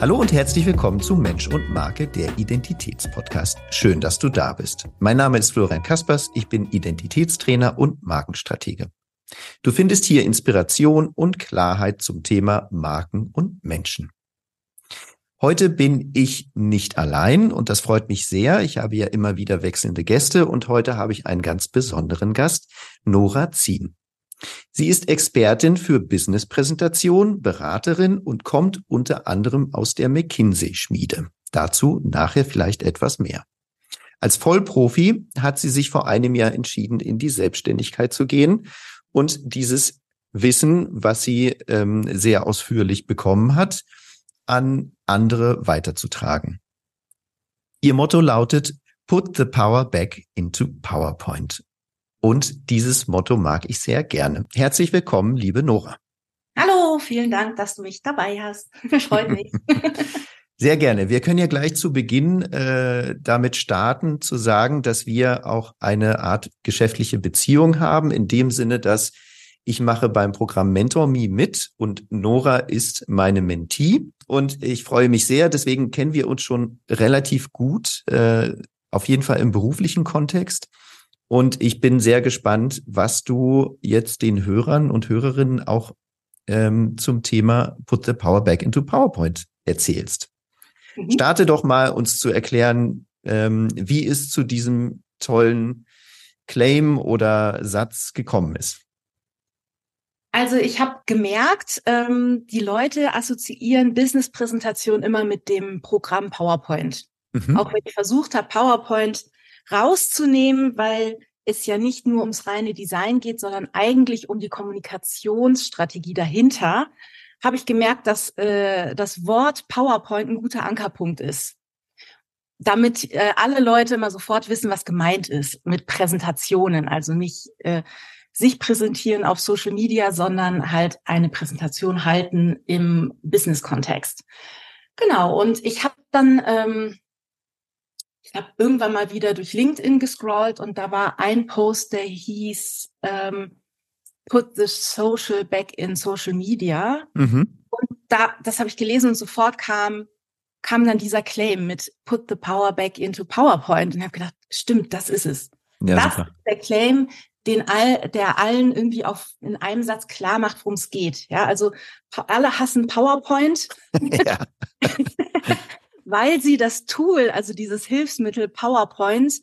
Hallo und herzlich willkommen zu Mensch und Marke, der Identitätspodcast. Schön, dass du da bist. Mein Name ist Florian Kaspers, ich bin Identitätstrainer und Markenstratege. Du findest hier Inspiration und Klarheit zum Thema Marken und Menschen. Heute bin ich nicht allein und das freut mich sehr. Ich habe ja immer wieder wechselnde Gäste und heute habe ich einen ganz besonderen Gast, Nora Zien. Sie ist Expertin für Business-Präsentation, Beraterin und kommt unter anderem aus der McKinsey-Schmiede. Dazu nachher vielleicht etwas mehr. Als Vollprofi hat sie sich vor einem Jahr entschieden, in die Selbstständigkeit zu gehen und dieses Wissen, was sie ähm, sehr ausführlich bekommen hat, an andere weiterzutragen. Ihr Motto lautet Put the power back into PowerPoint. Und dieses Motto mag ich sehr gerne. Herzlich willkommen, liebe Nora. Hallo, vielen Dank, dass du mich dabei hast. Freut mich. Sehr gerne. Wir können ja gleich zu Beginn äh, damit starten, zu sagen, dass wir auch eine Art geschäftliche Beziehung haben, in dem Sinne, dass ich mache beim Programm Mentor Me mit und Nora ist meine Mentee. Und ich freue mich sehr, deswegen kennen wir uns schon relativ gut, äh, auf jeden Fall im beruflichen Kontext. Und ich bin sehr gespannt, was du jetzt den Hörern und Hörerinnen auch ähm, zum Thema Put the Power Back into PowerPoint erzählst. Mhm. Starte doch mal, uns zu erklären, ähm, wie es zu diesem tollen Claim oder Satz gekommen ist. Also ich habe gemerkt, ähm, die Leute assoziieren Business-Präsentation immer mit dem Programm PowerPoint. Mhm. Auch wenn ich versucht habe, PowerPoint rauszunehmen, weil es ja nicht nur ums reine Design geht, sondern eigentlich um die Kommunikationsstrategie dahinter, habe ich gemerkt, dass äh, das Wort PowerPoint ein guter Ankerpunkt ist. Damit äh, alle Leute immer sofort wissen, was gemeint ist mit Präsentationen. Also nicht äh, sich präsentieren auf Social Media, sondern halt eine Präsentation halten im Business-Kontext. Genau, und ich habe dann ähm, habe irgendwann mal wieder durch LinkedIn gescrollt und da war ein Post, der hieß ähm, Put the Social back in Social Media. Mhm. Und da, das habe ich gelesen und sofort kam kam dann dieser Claim mit Put the Power back into PowerPoint und habe gedacht, stimmt, das ist es. Ja, das super. ist der Claim, den all, der allen irgendwie auf in einem Satz klar macht, worum es geht. Ja, also alle hassen PowerPoint. Ja. weil sie das Tool, also dieses Hilfsmittel PowerPoint,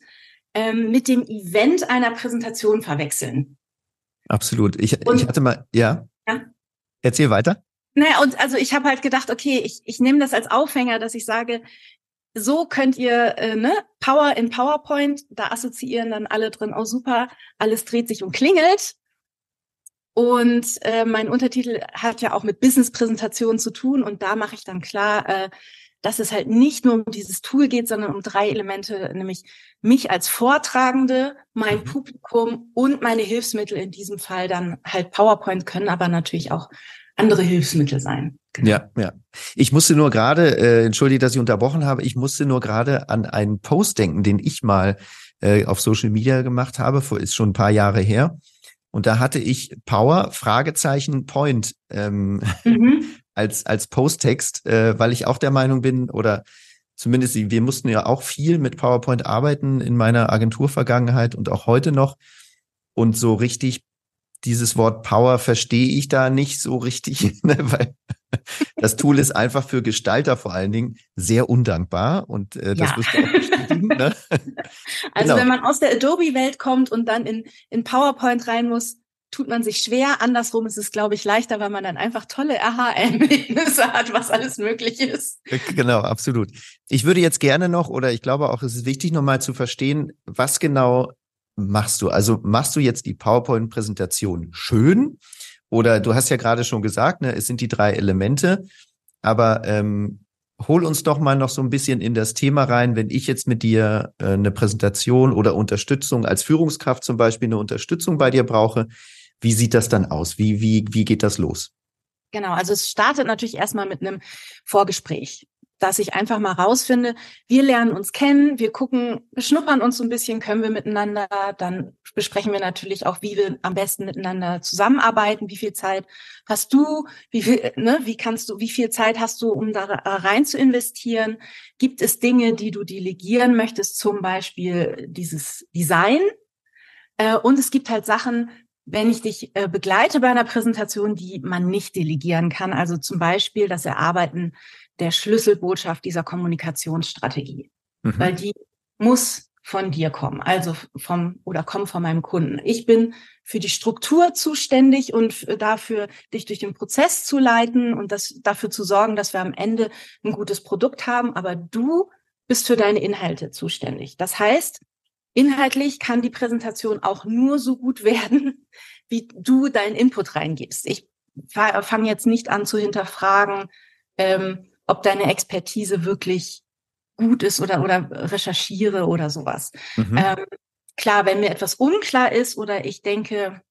ähm, mit dem Event einer Präsentation verwechseln. Absolut. Ich, und, ich hatte mal, ja. ja. Erzähl weiter. Naja, und also ich habe halt gedacht, okay, ich, ich nehme das als Aufhänger, dass ich sage, so könnt ihr äh, ne, Power in PowerPoint, da assoziieren dann alle drin, oh super, alles dreht sich und klingelt. Und äh, mein Untertitel hat ja auch mit Business-Präsentationen zu tun und da mache ich dann klar, äh, dass es halt nicht nur um dieses Tool geht, sondern um drei Elemente, nämlich mich als Vortragende, mein mhm. Publikum und meine Hilfsmittel, in diesem Fall dann halt PowerPoint, können aber natürlich auch andere Hilfsmittel sein. Genau. Ja, ja. Ich musste nur gerade, äh, entschuldige, dass ich unterbrochen habe, ich musste nur gerade an einen Post denken, den ich mal äh, auf Social Media gemacht habe, vor, ist schon ein paar Jahre her. Und da hatte ich Power, Fragezeichen, Point ähm, mhm. als, als Posttext, äh, weil ich auch der Meinung bin, oder zumindest wir mussten ja auch viel mit PowerPoint arbeiten in meiner Agenturvergangenheit und auch heute noch. Und so richtig dieses Wort Power verstehe ich da nicht so richtig, ne, weil das Tool ist einfach für Gestalter vor allen Dingen sehr undankbar und äh, das ja. wirst du auch bestätigen. Ne? Also genau. wenn man aus der Adobe-Welt kommt und dann in, in PowerPoint rein muss, tut man sich schwer. Andersrum ist es, glaube ich, leichter, weil man dann einfach tolle Aha-Erlebnisse hat, was alles möglich ist. Äh, genau, absolut. Ich würde jetzt gerne noch, oder ich glaube auch, es ist wichtig, nochmal zu verstehen, was genau machst du? Also machst du jetzt die PowerPoint-Präsentation schön? Oder du hast ja gerade schon gesagt, ne, es sind die drei Elemente, aber ähm, hol uns doch mal noch so ein bisschen in das Thema rein, wenn ich jetzt mit dir äh, eine Präsentation oder Unterstützung als Führungskraft zum Beispiel eine Unterstützung bei dir brauche. Wie sieht das dann aus? Wie, wie, wie geht das los? Genau, also es startet natürlich erstmal mit einem Vorgespräch. dass ich einfach mal rausfinde, wir lernen uns kennen, wir gucken, beschnuppern uns so ein bisschen, können wir miteinander, dann besprechen wir natürlich auch, wie wir am besten miteinander zusammenarbeiten, wie viel Zeit hast du, wie viel, ne, wie kannst du, wie viel Zeit hast du, um da rein zu investieren? Gibt es Dinge, die du delegieren möchtest, zum Beispiel dieses Design? Äh, und es gibt halt Sachen, wenn ich dich äh, begleite bei einer Präsentation, die man nicht delegieren kann, also zum Beispiel das Erarbeiten der Schlüsselbotschaft dieser Kommunikationsstrategie, mhm. weil die muss von dir kommen, also vom oder kommt von meinem Kunden. Ich bin für die Struktur zuständig und dafür, dich durch den Prozess zu leiten und das dafür zu sorgen, dass wir am Ende ein gutes Produkt haben. Aber du bist für deine Inhalte zuständig. Das heißt, inhaltlich kann die Präsentation auch nur so gut werden, wie du deinen Input reingibst. Ich fange jetzt nicht an zu hinterfragen, ähm, ob deine Expertise wirklich gut ist oder, oder recherchiere oder sowas. Mhm. Ähm, klar, wenn mir etwas unklar ist oder ich denke,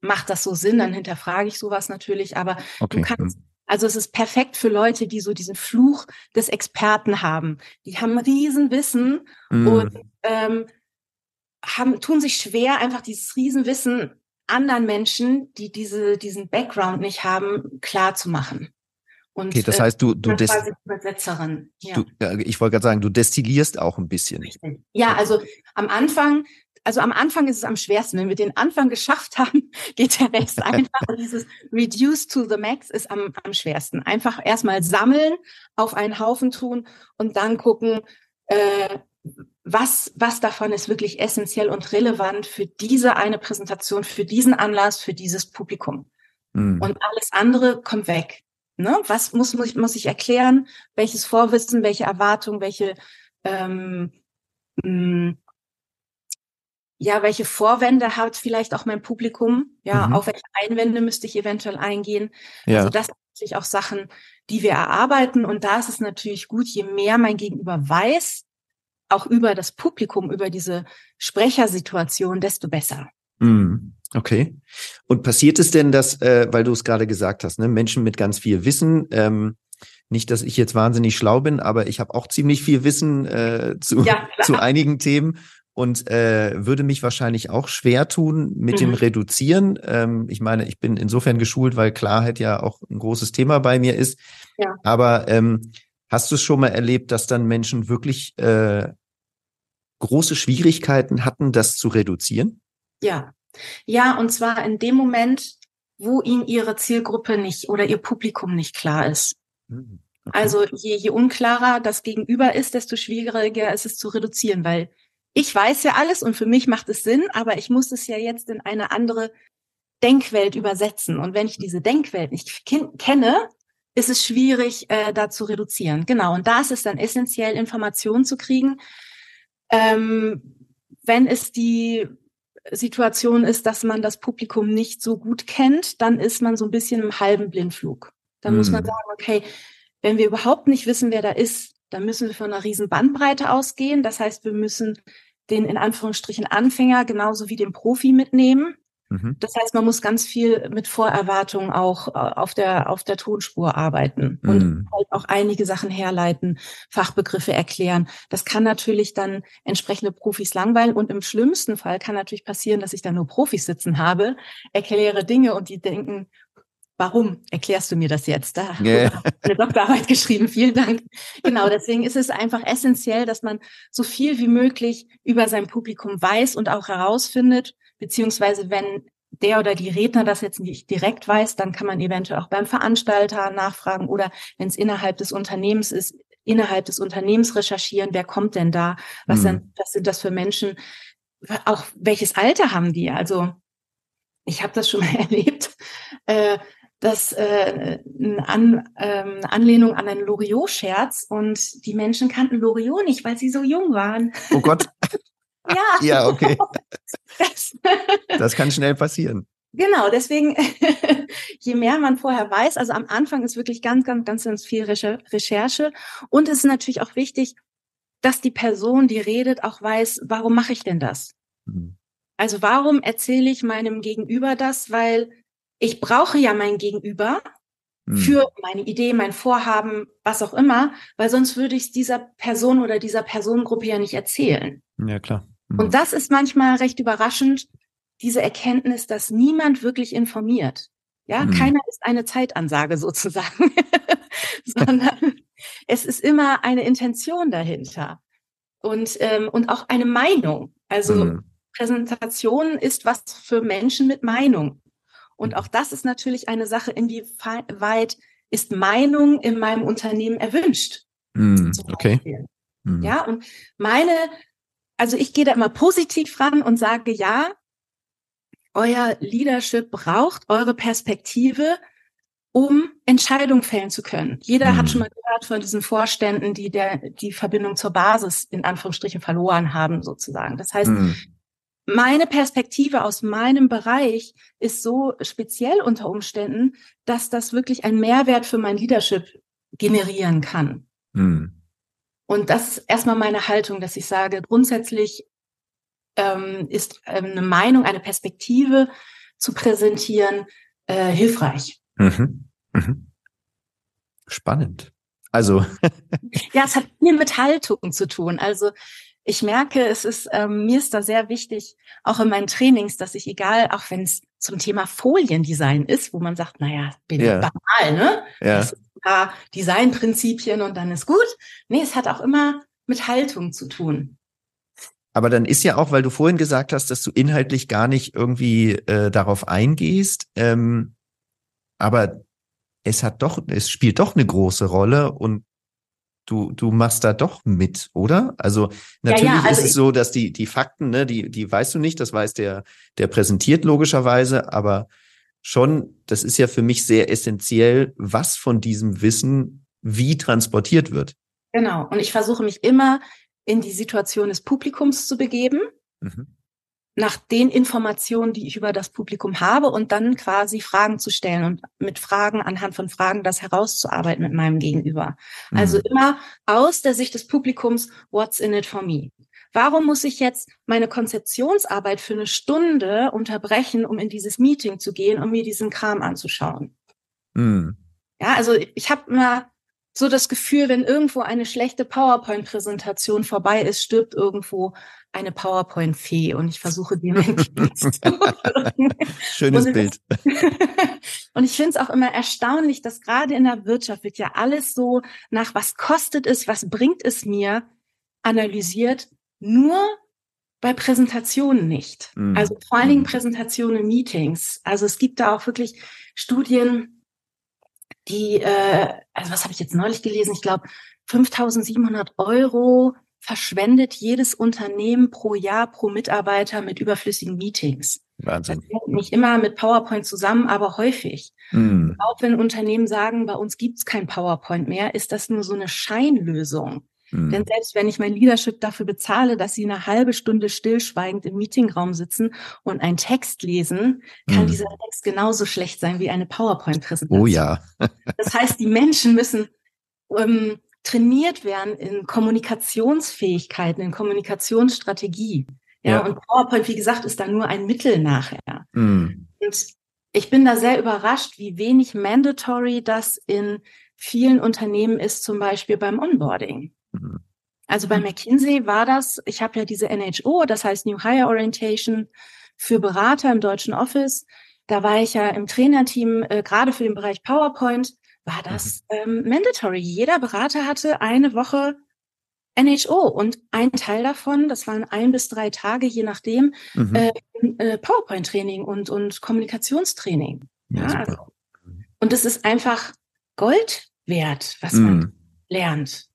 macht das so Sinn, dann hinterfrage ich sowas natürlich, aber okay. du kannst. Also es ist perfekt für Leute, die so diesen Fluch des Experten haben. Die haben Riesenwissen mhm. und ähm, haben, tun sich schwer, einfach dieses Riesenwissen anderen Menschen, die diese, diesen Background nicht haben, klar zu machen. Und, okay, das heißt, du, du, Übersetzerin. Ja. Du, ich wollte gerade sagen, du destillierst auch ein bisschen. Richtig. Ja, also am Anfang, also am Anfang ist es am schwersten. Wenn wir den Anfang geschafft haben, geht der Rest einfach. dieses Reduce to the Max ist am, am schwersten. Einfach erstmal sammeln, auf einen Haufen tun und dann gucken, äh, was, was davon ist wirklich essentiell und relevant für diese eine Präsentation, für diesen Anlass, für dieses Publikum. Mhm. Und alles andere kommt weg. Ne? Was muss, muss, ich, muss ich erklären? Welches Vorwissen, welche Erwartung, welche ähm, mh, hm, ja, welche Vorwände hat vielleicht auch mein Publikum? Ja, mhm. auf welche Einwände müsste ich eventuell eingehen? Ja. Also das sind natürlich auch Sachen, die wir erarbeiten. Und da ist es natürlich gut, je mehr mein Gegenüber weiß, auch über das Publikum, über diese Sprechersituation, desto besser. Mhm. Okay. Und passiert es denn, dass, äh, weil du es gerade gesagt hast, ne, Menschen mit ganz viel Wissen, ähm, nicht, dass ich jetzt wahnsinnig schlau bin, aber ich habe auch ziemlich viel Wissen äh, zu, ja, zu einigen Themen und äh, würde mich wahrscheinlich auch schwer tun mit mhm. dem Reduzieren. Ähm, ich meine, ich bin insofern geschult, weil Klarheit ja auch ein großes Thema bei mir ist. Ja. Aber ähm, hast du es schon mal erlebt, dass dann Menschen wirklich äh, große Schwierigkeiten hatten, das zu reduzieren? Ja, ja, und zwar in dem Moment, wo ihnen ihre Zielgruppe nicht oder ihr Publikum nicht klar ist. Hm, okay. Also je, je unklarer das Gegenüber ist, desto schwieriger ist es zu reduzieren, weil ich weiß ja alles und für mich macht es Sinn, aber ich muss es ja jetzt in eine andere Denkwelt übersetzen. Und wenn ich diese Denkwelt nicht kenne, ist es schwierig, äh, da zu reduzieren. Genau. Und da ist es dann essentiell, Informationen zu kriegen. Ähm, wenn es die Situation ist, dass man das Publikum nicht so gut kennt, dann ist man so ein bisschen im halben Blindflug. Dann mhm. muss man hm. sagen, okay, wenn wir überhaupt nicht wissen, wer da ist, dann müssen wir von einer riesen Bandbreite ausgehen. Das heißt, wir müssen den in Anführungsstrichen Anfänger genauso wie den Profi mitnehmen. Mhm. Das heißt, man muss ganz viel mit Vorerwartungen auch äh, auf der, auf der Tonspur arbeiten mhm. und halt auch einige Sachen herleiten, Fachbegriffe erklären. Das kann natürlich dann entsprechende Profis langweilen und im schlimmsten Fall kann natürlich passieren, dass ich da nur Profis sitzen habe, erkläre Dinge und die denken, Warum erklärst du mir das jetzt? Da yeah. eine Doktorarbeit geschrieben. Vielen Dank. Genau, deswegen ist es einfach essentiell, dass man so viel wie möglich über sein Publikum weiß und auch herausfindet, beziehungsweise wenn der oder die Redner das jetzt nicht direkt weiß, dann kann man eventuell auch beim Veranstalter nachfragen oder wenn es innerhalb des Unternehmens ist, innerhalb des Unternehmens recherchieren, wer kommt denn da? Was, mhm. sind, was sind das für Menschen? Auch welches Alter haben die? Also ich habe das schon mal erlebt. Äh, das äh, eine, An, ähm, Anlehnung an einen Loriot-Scherz und die Menschen kannten Loriot nicht, weil sie so jung waren. Oh Gott. ja. ja, okay. Das, das kann schnell passieren. Genau, deswegen, je mehr man vorher weiß, also am Anfang ist wirklich ganz, ganz, ganz, ganz viel Recherche. Und es ist natürlich auch wichtig, dass die Person, die redet, auch weiß, warum mache ich denn das? Mhm. Also warum erzähle ich meinem Gegenüber das? Weil ich brauche ja mein Gegenüber, mhm. für meine Idee, mein Vorhaben, was auch immer, weil sonst würde ich es dieser Person oder dieser Personengruppe ja nicht erzählen. Ja, klar. Mhm. Und das ist manchmal recht überraschend, diese Erkenntnis, dass niemand wirklich informiert. Ja, mhm. keiner ist eine Zeitansage sozusagen, sondern es ist immer eine Intention dahinter und, ähm, und auch eine Meinung. Also mhm. Präsentation ist was für Menschen mit Meinung. Und auch das ist natürlich eine Sache, inwieweit ist Meinung in meinem Unternehmen erwünscht. Mm, okay. Mm. Ja, und meine, also ich gehe da immer positiv ran und sage, ja, euer Leadership braucht eure Perspektive, um Entscheidungen fällen zu können. Jeder mm. hat schon mal gehört von diesen Vorständen, die der, die Verbindung zur Basis in Anführungsstrichen verloren haben, sozusagen. Das heißt, mm meine Perspektive aus meinem Bereich ist so speziell unter Umständen, dass das wirklich einen Mehrwert für mein Leadership generieren kann. Mhm. Und das ist erstmal meine Haltung, dass ich sage, grundsätzlich ähm, ist ähm, eine Meinung, eine Perspektive zu präsentieren äh, hilfreich. Mhm. Mhm. Spannend. Also. ja, es hat viel mit Haltung zu tun. Also ich merke, es ist, ähm, mir ist da sehr wichtig, auch in meinen Trainings, dass ich egal, auch wenn es zum Thema Foliendesign ist, wo man sagt, naja, bin ja. banal, ne? Ja. Das ein paar Designprinzipien und dann ist gut. Nee, es hat auch immer mit Haltung zu tun. Aber dann ist ja auch, weil du vorhin gesagt hast, dass du inhaltlich gar nicht irgendwie äh, darauf eingehst, ähm, aber es hat doch, es spielt doch eine große Rolle und du, du machst da doch mit, oder? Also natürlich ja, ja, also ist es so, dass die, die Fakten, ne, die, die weißt du nicht, das weiß der, der präsentiert logischerweise, aber schon, das ist ja für mich sehr essentiell, was von diesem Wissen wie transportiert wird. Genau. Und ich versuche mich immer in die Situation des Publikums zu begeben. Mhm nach den Informationen, die ich über das Publikum habe und dann quasi Fragen zu stellen und mit Fragen anhand von Fragen das herauszuarbeiten mit meinem Gegenüber. Mhm. Also immer aus der Sicht des Publikums, what's in it for me? Warum muss ich jetzt meine Konzeptionsarbeit für eine Stunde unterbrechen, um in dieses Meeting zu gehen, um mir diesen Kram anzuschauen? Mhm. Ja, also ich habe immer so das Gefühl, wenn irgendwo eine schlechte PowerPoint-Präsentation vorbei ist, stirbt irgendwo eine PowerPoint-Fee und ich versuche die Schönes und Bild. und ich finde es auch immer erstaunlich, dass gerade in der Wirtschaft wird ja alles so nach was kostet es, was bringt es mir analysiert, nur bei Präsentationen nicht. Mhm. Also vor allen Dingen mhm. Präsentationen, Meetings. Also es gibt da auch wirklich Studien, die, äh, also was habe ich jetzt neulich gelesen? Ich glaube, 5.700 Euro verschwendet jedes Unternehmen pro Jahr, pro Mitarbeiter mit überflüssigen Meetings. Wahnsinn. Das nicht immer mit PowerPoint zusammen, aber häufig. Mm. Auch wenn Unternehmen sagen, bei uns gibt's kein PowerPoint mehr, ist das nur so eine Scheinlösung. Mhm. Denn selbst wenn ich mein Leadership dafür bezahle, dass sie eine halbe Stunde stillschweigend im Meetingraum sitzen und einen Text lesen, kann mhm. dieser Text genauso schlecht sein wie eine PowerPoint-Präsentation. Oh ja. das heißt, die Menschen müssen ähm, trainiert werden in Kommunikationsfähigkeiten, in Kommunikationsstrategie. Ja, ja, und PowerPoint, wie gesagt, ist da nur ein Mittel nachher. Mhm. Und ich bin da sehr überrascht, wie wenig mandatory das in vielen Unternehmen ist, zum Beispiel beim Onboarding. Also bei. McKinsey war das, ich habe ja diese NHO, das heißt New Hire Orientation für Berater im deutschen Office. Da war ich ja im Trainerteam, äh, gerade für den Bereich PowerPoint, war das mhm. ähm, mandatory. Jeder Berater hatte eine Woche NHO und ein Teil davon, das waren ein bis drei Tage, je nachdem, mhm. äh, äh, PowerPoint-Training und, und Kommunikationstraining. Ja, ja also, und es ist einfach Gold wert, was mhm. man lernt.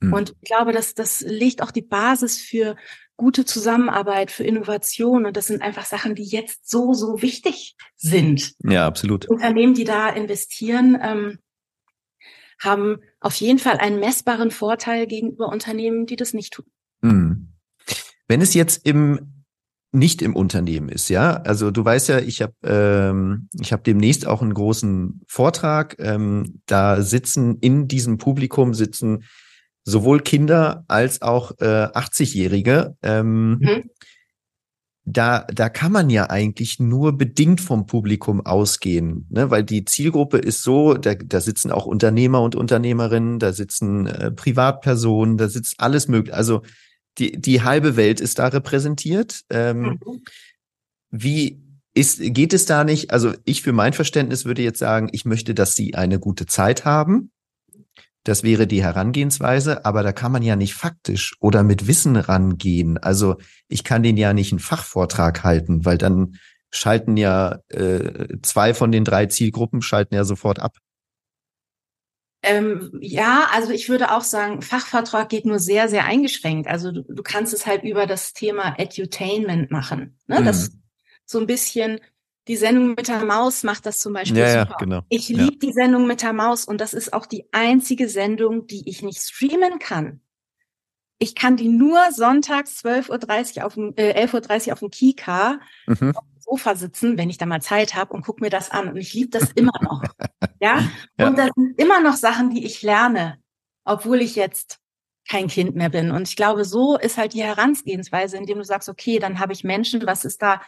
Mhm. Und ich glaube, dass das legt auch die Basis für gute Zusammenarbeit, für Innovation. Und das sind einfach Sachen, die jetzt so, so wichtig sind. Ja, absolut. Unternehmen, die da investieren, ähm, haben auf jeden Fall einen messbaren Vorteil gegenüber Unternehmen, die das nicht tun. Mhm. Wenn es jetzt im nicht im Unternehmen ist, ja. Also du weißt ja, ich habe ähm, ich habe demnächst auch einen großen Vortrag. Ähm, da sitzen in diesem Publikum sitzen sowohl Kinder als auch äh, 80-Jährige. Ähm, mhm. da, da kann man ja eigentlich nur bedingt vom Publikum ausgehen, ne? weil die Zielgruppe ist so, da, da sitzen auch Unternehmer und Unternehmerinnen, da sitzen äh, Privatpersonen, da sitzt alles mögliche. Also die, die halbe Welt ist da repräsentiert. Ähm, mhm. Wie ist, geht es da nicht? Also ich für mein Verständnis würde jetzt sagen, ich möchte, dass sie eine gute Zeit haben. Das wäre die Herangehensweise, aber da kann man ja nicht faktisch oder mit Wissen rangehen. Also ich kann den ja nicht einen Fachvortrag halten, weil dann schalten ja äh, zwei von den drei Zielgruppen schalten ja sofort ab. Ähm, ja, also ich würde auch sagen, Fachvortrag geht nur sehr, sehr eingeschränkt. Also du, du kannst es halt über das Thema Edutainment machen. Ne? Mhm. Das so ein bisschen die Sendung mit der Maus macht das zum Beispiel ja, super. Ja, genau. Ich liebe ja. die Sendung mit der Maus und das ist auch die einzige Sendung, die ich nicht streamen kann. Ich kann die nur sonntags 12.30 Uhr auf dem, äh, 11.30 Uhr auf dem Kika mhm. auf dem Sofa sitzen, wenn ich da mal Zeit habe und gucke mir das an. Und ich liebe das immer noch. ja? ja? Und das sind immer noch Sachen, die ich lerne, obwohl ich jetzt kein Kind mehr bin. Und ich glaube, so ist halt die Herangehensweise, indem du sagst, okay, dann habe ich Menschen, was ist da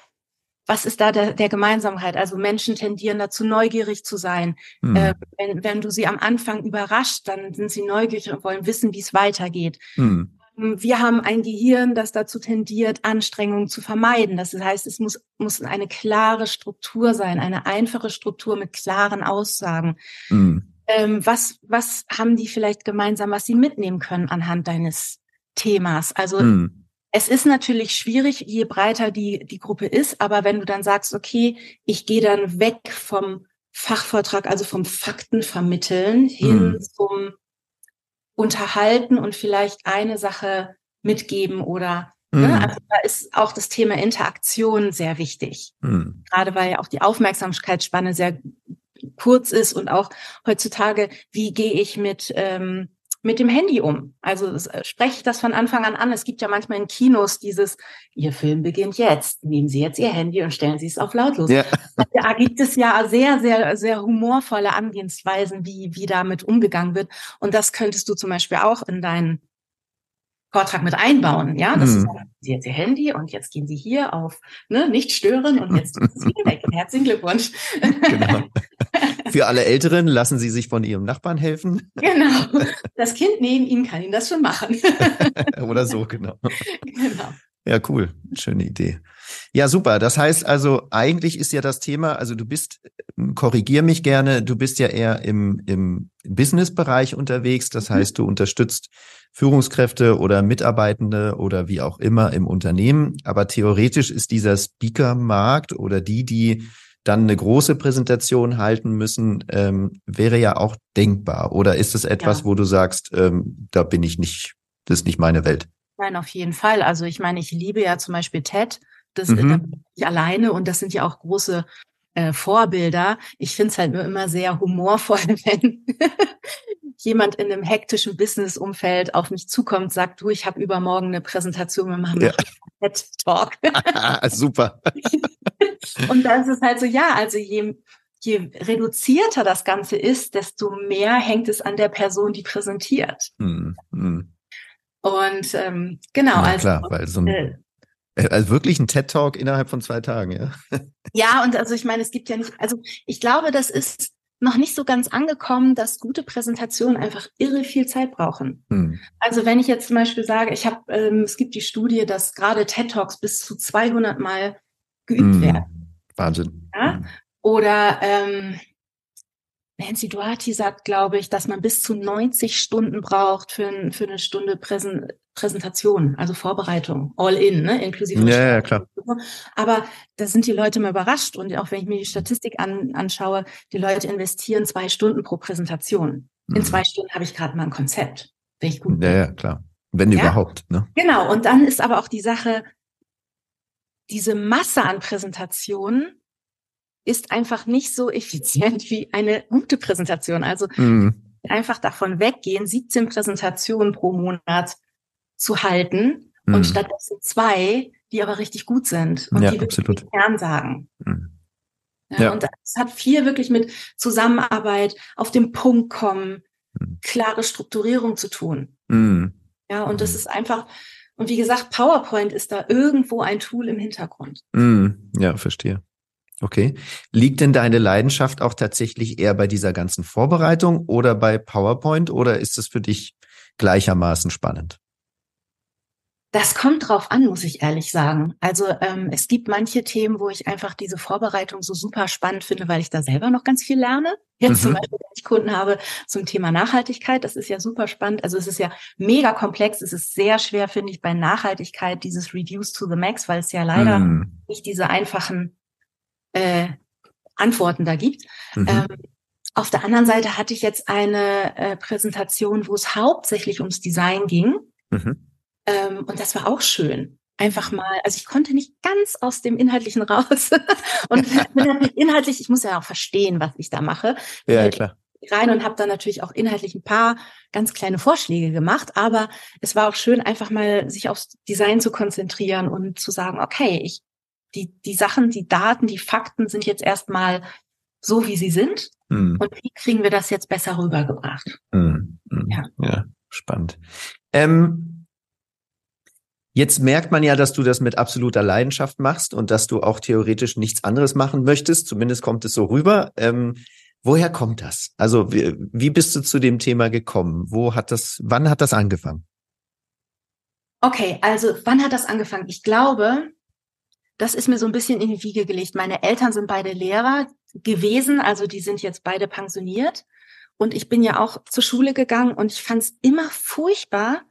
was ist da der, der Gemeinsamkeit? Also Menschen tendieren dazu, neugierig zu sein. Mhm. Äh, wenn, wenn du sie am Anfang überrascht, dann sind sie neugierig und wollen wissen, wie es weitergeht. Mhm. Wir haben ein Gehirn, das dazu tendiert, Anstrengungen zu vermeiden. Das heißt, es muss, muss eine klare Struktur sein, eine einfache Struktur mit klaren Aussagen. Mhm. Ähm, was, was haben die vielleicht gemeinsam, was sie mitnehmen können anhand deines Themas? Also mhm es ist natürlich schwierig, je breiter die, die Gruppe ist, aber wenn du dann sagst, okay, ich gehe dann weg vom Fachvortrag, also vom Fakten vermitteln, hin mhm. zum Unterhalten und vielleicht eine Sache mitgeben oder ne, mhm. ne, also da ist auch das Thema Interaktion sehr wichtig. Mhm. Gerade weil ja auch die Aufmerksamkeitsspanne sehr kurz ist und auch heutzutage, wie gehe ich mit ähm, mit dem Handy um. Also äh, spreche ich das von Anfang an an. Es gibt ja manchmal in Kinos dieses, Ihr Film beginnt jetzt. Nehmen Sie jetzt Ihr Handy und stellen Sie es auf lautlos. Ja. Da gibt es ja sehr, sehr, sehr humorvolle Angehensweisen, wie, wie damit umgegangen wird. Und das könntest du zum Beispiel auch in deinen Vortrag mit einbauen, ja, das mhm. ist Sie jetzt Ihr Handy und jetzt gehen Sie hier auf ne, nicht stören und jetzt ist es wieder weg. Herzlichen Glückwunsch. Genau. Für alle Älteren lassen Sie sich von Ihrem Nachbarn helfen. Genau. Das Kind neben Ihnen kann Ihnen das schon machen. Oder so, genau. Genau. Ja, cool. Schöne Idee. Ja, super. Das heißt also, eigentlich ist ja das Thema, also du bist, korrigier mich gerne, du bist ja eher im, im Business-Bereich unterwegs. Das mhm. heißt, du unterstützt Führungskräfte oder Mitarbeitende oder wie auch immer im Unternehmen. Aber theoretisch ist dieser Speaker-Markt oder die, die dann eine große Präsentation halten müssen, ähm, wäre ja auch denkbar. Oder ist es etwas, ja. wo du sagst, ähm, da bin ich nicht, das ist nicht meine Welt? Nein, auf jeden Fall. Also ich meine, ich liebe ja zum Beispiel TED. Das mhm. da bin ich alleine und das sind ja auch große äh, Vorbilder. Ich finde es halt nur immer sehr humorvoll, wenn jemand in einem hektischen Business-Umfeld auf mich zukommt, sagt, du, ich habe übermorgen eine Präsentation, wir machen ja. TED Talk. Super. und dann ist es halt so, ja, also je, je reduzierter das Ganze ist, desto mehr hängt es an der Person, die präsentiert. Hm, hm. Und ähm, genau, ja, also klar, weil so ein, äh, also wirklich ein TED Talk innerhalb von zwei Tagen, ja. Ja, und also ich meine, es gibt ja nicht, also ich glaube, das ist noch nicht so ganz angekommen, dass gute Präsentationen einfach irre viel Zeit brauchen. Hm. Also wenn ich jetzt zum Beispiel sage, ich habe, ähm, es gibt die Studie, dass gerade TED Talks bis zu 200 Mal geübt hm. werden. Wahnsinn. Ja? Hm. Oder ähm, Nancy Duarte sagt, glaube ich, dass man bis zu 90 Stunden braucht für, für eine Stunde Präsen, Präsentation, also Vorbereitung, all in, ne, inklusive. Ja, ja, klar. Aber da sind die Leute mal überrascht und auch wenn ich mir die Statistik an, anschaue, die Leute investieren zwei Stunden pro Präsentation. In mhm. zwei Stunden habe ich gerade mal ein Konzept. Wenn ich gut. Ja, ja, klar. Wenn ja? überhaupt, ne? Genau. Und dann ist aber auch die Sache, diese Masse an Präsentationen ist einfach nicht so effizient wie eine gute Präsentation. Also mhm. einfach davon weggehen, 17 Präsentationen pro Monat zu halten mhm. und stattdessen zwei, die aber richtig gut sind und ja, die absolut. wirklich Kern sagen. Mhm. Ja, ja. Und das hat viel wirklich mit Zusammenarbeit, auf den Punkt kommen, mhm. klare Strukturierung zu tun. Mhm. Ja, und das mhm. ist einfach, Und wie gesagt, PowerPoint ist da irgendwo ein Tool im Hintergrund. Mm, ja, verstehe. Okay. Liegt denn deine Leidenschaft auch tatsächlich eher bei dieser ganzen Vorbereitung oder bei PowerPoint oder ist es für dich gleichermaßen spannend? Das kommt drauf an, muss ich ehrlich sagen. Also ähm, es gibt manche Themen, wo ich einfach diese Vorbereitung so super spannend finde, weil ich da selber noch ganz viel lerne. Jetzt mhm. zum Beispiel, wenn ich Kunden habe zum Thema Nachhaltigkeit, das ist ja super spannend. Also es ist ja mega komplex. Es ist sehr schwer, finde ich, bei Nachhaltigkeit dieses Reduce to the Max, weil es ja leider mhm. nicht diese einfachen äh, Antworten da gibt. Mhm. Ähm, auf der anderen Seite hatte ich jetzt eine äh, Präsentation, wo es hauptsächlich ums Design ging. Mhm. Ähm, und das war auch schön. Einfach mal, also ich konnte nicht ganz aus dem Inhaltlichen raus. und inhaltlich, ich muss ja auch verstehen, was ich da mache. Ja, klar rein und habe dann natürlich auch inhaltlich ein paar ganz kleine Vorschläge gemacht, aber es war auch schön, einfach mal sich aufs Design zu konzentrieren und zu sagen, okay, ich die die Sachen, die Daten, die Fakten sind jetzt erstmal so, wie sie sind hm. und wie kriegen wir das jetzt besser rübergebracht? Hm. Hm. Ja. ja, spannend. Ähm, Jetzt merkt man ja, dass du das mit absoluter Leidenschaft machst und dass du auch theoretisch nichts anderes machen möchtest. Zumindest kommt es so rüber. Ähm, woher kommt das? Also wie, wie bist du zu dem Thema gekommen? Wo hat das, wann hat das angefangen? Okay, also wann hat das angefangen? Ich glaube, das ist mir so ein bisschen in die Wiege gelegt. Meine Eltern sind beide Lehrer gewesen, also die sind jetzt beide pensioniert. Und ich bin ja auch zur Schule gegangen und ich fand es immer furchtbar,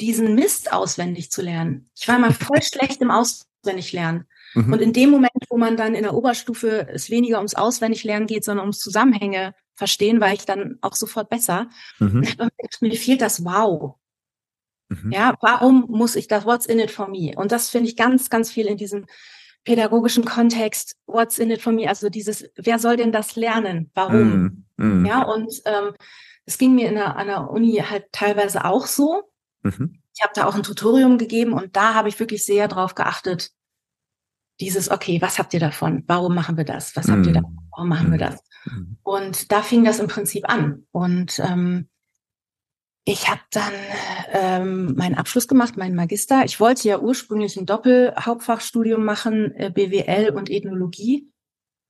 diesen Mist auswendig zu lernen. Ich war immer voll schlecht im Auswendiglernen. Mhm. Und in dem Moment, wo man dann in der Oberstufe es weniger ums Auswendiglernen geht, sondern ums Zusammenhänge verstehen, war ich dann auch sofort besser. Mhm. Mir fehlt das Wow. Mhm. Ja, warum muss ich das? What's in it for me? Und das finde ich ganz, ganz viel in diesem pädagogischen Kontext. What's in it for me? Also dieses, wer soll denn das lernen? Warum? Mhm. mhm. Ja, und ähm, es ging mir in der, an der Uni halt teilweise auch so. Mhm. Ich habe da auch ein Tutorium gegeben und da habe ich wirklich sehr drauf geachtet, dieses, okay, was habt ihr davon? Warum machen wir das? Was mhm. habt ihr mhm. davon? Warum machen mhm. wir das? Mhm. Und da fing das im Prinzip an. Und ähm, ich habe dann ähm, meinen Abschluss gemacht, meinen Magister. Ich wollte ja ursprünglich ein Doppelhauptfachstudium machen, äh, BWL und Ethnologie.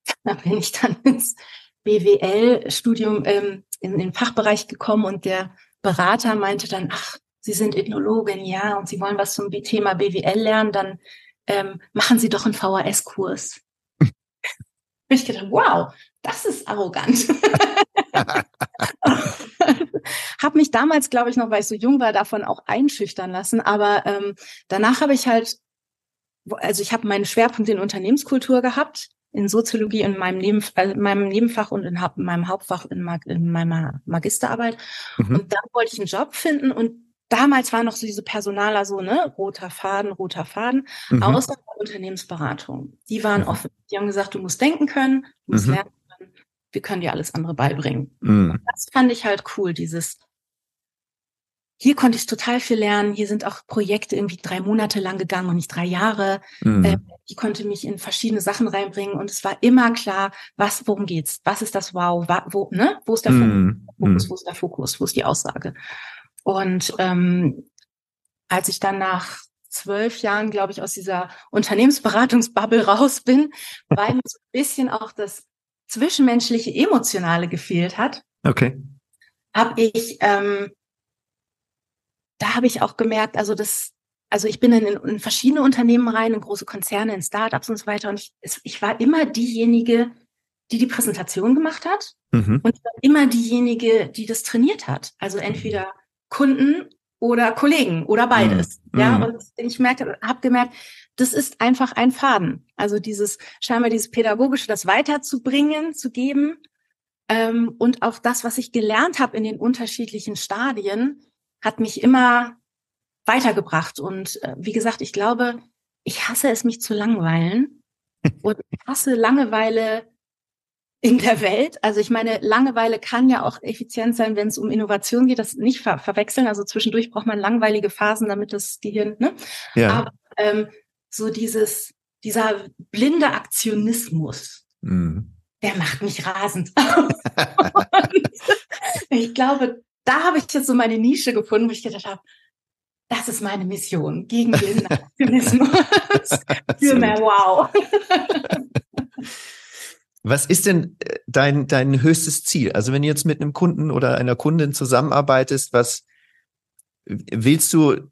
Da bin ich dann ins BWL-Studium ähm, in den Fachbereich gekommen und der Berater meinte dann, ach, Sie sind Ethnologin, ja, und Sie wollen was zum Thema BWL lernen, dann ähm, machen Sie doch einen VHS-Kurs. ich gedacht, wow, das ist arrogant. habe mich damals, glaube ich, noch, weil ich so jung war, davon auch einschüchtern lassen. Aber ähm, danach habe ich halt, also ich habe meinen Schwerpunkt in Unternehmenskultur gehabt, in Soziologie in meinem, Neben, äh, in meinem Nebenfach und in, in meinem Hauptfach in, Mag in meiner Magisterarbeit. Mhm. Und dann wollte ich einen Job finden und damals war noch so diese Personaler so, ne, roter Faden, roter Faden, mhm. außer Unternehmensberatung. Die waren mhm. offen. Die haben gesagt, du musst denken können, du musst mhm. lernen können, wir können dir alles andere beibringen. Mhm. Das fand ich halt cool, dieses hier konnte ich total viel lernen. Hier sind auch Projekte irgendwie drei Monate lang gegangen und nicht drei Jahre. Mhm. Äh, ich konnte mich in verschiedene Sachen reinbringen und es war immer klar, was, worum geht's? Was ist das Wow? Wo, ne? Wo ist der mhm. Fokus? Mhm. Wo ist der Fokus? Wo ist die Aussage? Und ähm, als ich dann nach zwölf Jahren, glaube ich, aus dieser Unternehmensberatungsbubble raus bin, weil mir so ein bisschen auch das zwischenmenschliche, emotionale gefehlt hat. Okay. Habe ich, ähm, da habe ich auch gemerkt, also das, also ich bin in, in, verschiedene Unternehmen rein, in große Konzerne, in Startups und so weiter. Und ich, ich war immer diejenige, die die Präsentation gemacht hat mhm. und immer diejenige, die das trainiert hat. Also entweder Kunden oder Kollegen oder beides. Mhm. Ja, und ich merke, habe gemerkt, das ist einfach ein Faden. Also dieses scheinbar dieses pädagogische, das weiterzubringen, zu geben ähm, und auch das, was ich gelernt habe in den unterschiedlichen Stadien, hat mich immer weitergebracht. Und äh, wie gesagt, ich glaube, ich hasse es, mich zu langweilen und hasse Langeweile in der Welt. Also ich meine, Langeweile kann ja auch effizient sein, wenn es um Innovation geht. Das nicht ver verwechseln. Also zwischendurch braucht man langweilige Phasen, damit das Gehirn. Ne? Ja. Aber ähm, so dieses dieser blinde Aktionismus, mhm. der macht mich rasend. ich glaube, da habe ich jetzt so meine Nische gefunden, wo ich gedacht habe, das ist meine Mission gegen den Aktionismus für mehr Wow. Was ist denn äh, dein, dein höchstes Ziel? Also wenn du jetzt mit einem Kunden oder einer Kundin zusammenarbeitest, was willst du